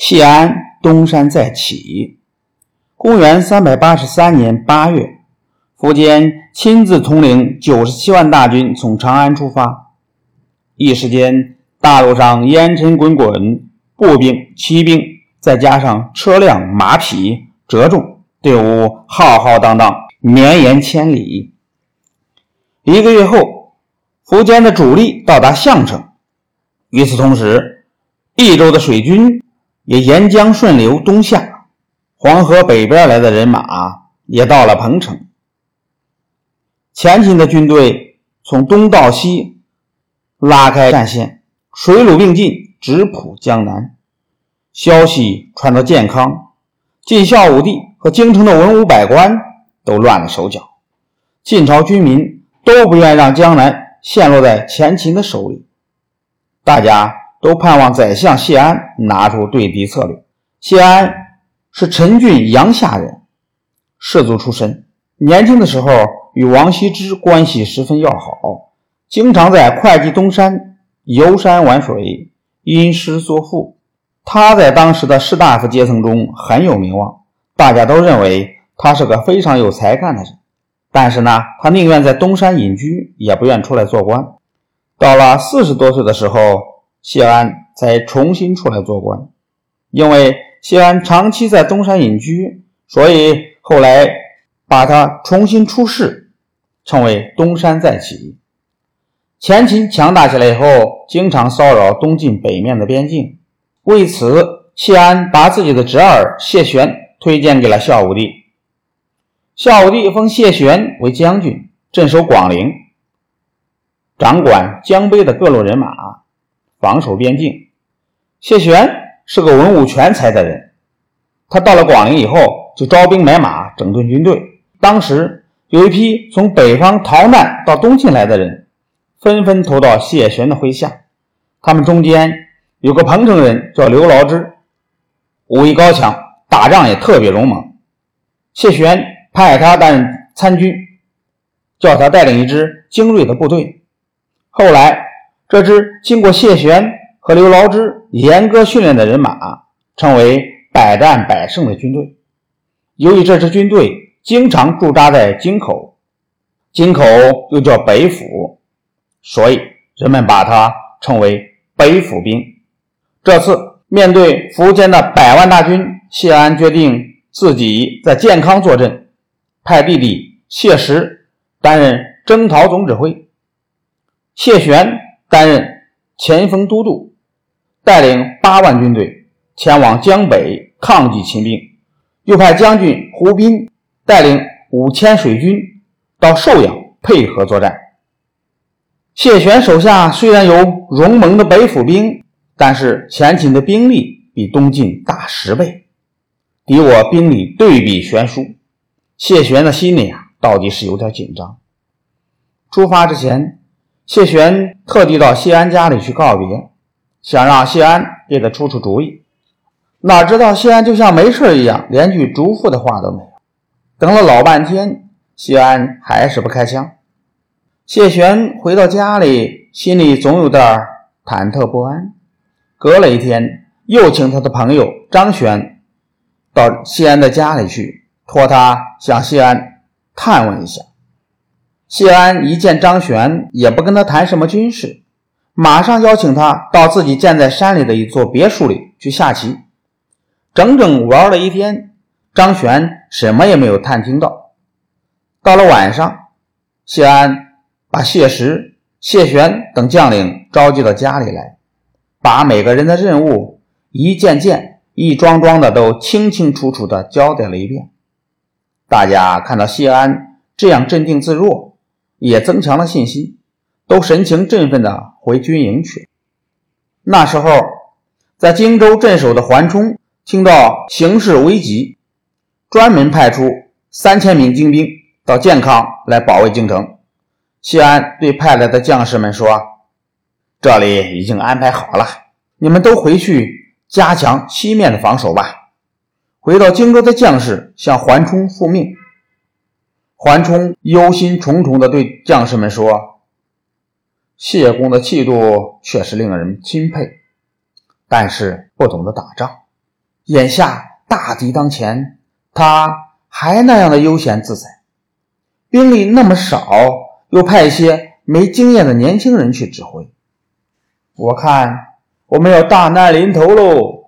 谢安东山再起。公元三百八十三年八月，苻坚亲自统领九十七万大军从长安出发。一时间，大路上烟尘滚滚，步兵、骑兵，再加上车辆、马匹折重，队伍浩浩荡荡，绵延千里。一个月后，苻坚的主力到达项城。与此同时，益州的水军也沿江顺流东下，黄河北边来的人马也到了彭城。前秦的军队从东到西。拉开战线，水陆并进，直扑江南。消息传到建康，晋孝武帝和京城的文武百官都乱了手脚。晋朝军民都不愿让江南陷落在前秦的手里，大家都盼望宰相谢安拿出对敌策略。谢安是陈郡阳夏人，士族出身，年轻的时候与王羲之关系十分要好。经常在会稽东山游山玩水，吟诗作赋。他在当时的士大夫阶层中很有名望，大家都认为他是个非常有才干的人。但是呢，他宁愿在东山隐居，也不愿出来做官。到了四十多岁的时候，谢安才重新出来做官。因为谢安长期在东山隐居，所以后来把他重新出仕，称为东山再起。前秦强大起来以后，经常骚扰东晋北面的边境。为此，谢安把自己的侄儿谢玄推荐给了孝武帝。孝武帝封谢玄为将军，镇守广陵，掌管江北的各路人马，防守边境。谢玄是个文武全才的人，他到了广陵以后，就招兵买马，整顿军队。当时有一批从北方逃难到东晋来的人。纷纷投到谢玄的麾下。他们中间有个彭城人叫刘牢之，武艺高强，打仗也特别勇猛。谢玄派他担任参军，叫他带领一支精锐的部队。后来，这支经过谢玄和刘牢之严格训练的人马，成为百战百胜的军队。由于这支军队经常驻扎在京口，京口又叫北府。所以人们把它称为北府兵。这次面对苻坚的百万大军，谢安决定自己在建康坐镇，派弟弟谢石担任征讨总指挥，谢玄担任前锋都督，带领八万军队前往江北抗击秦兵，又派将军胡斌带领五千水军到寿阳配合作战。谢玄手下虽然有荣蒙的北府兵，但是前秦的兵力比东晋大十倍，敌我兵力对比悬殊。谢玄的心里啊，到底是有点紧张。出发之前，谢玄特地到谢安家里去告别，想让谢安给他出出主意。哪知道谢安就像没事一样，连句嘱咐的话都没有。等了老半天，谢安还是不开枪。谢玄回到家里，心里总有点忐忑不安。隔了一天，又请他的朋友张玄到谢安的家里去，托他向谢安探问一下。谢安一见张玄，也不跟他谈什么军事，马上邀请他到自己建在山里的一座别墅里去下棋。整整玩了一天，张玄什么也没有探听到。到了晚上，谢安。把谢石、谢玄等将领召集到家里来，把每个人的任务一件件、一桩桩的都清清楚楚的交代了一遍。大家看到谢安这样镇定自若，也增强了信心，都神情振奋的回军营去。那时候，在荆州镇守的桓冲听到形势危急，专门派出三千名精兵到建康来保卫京城。谢安对派来的将士们说：“这里已经安排好了，你们都回去加强西面的防守吧。”回到荆州的将士向桓冲复命。桓冲忧心忡忡地对将士们说：“谢公的气度确实令人钦佩，但是不懂得打仗，眼下大敌当前，他还那样的悠闲自在，兵力那么少，又派一些没经验的年轻人去指挥，我看我们要大难临头喽。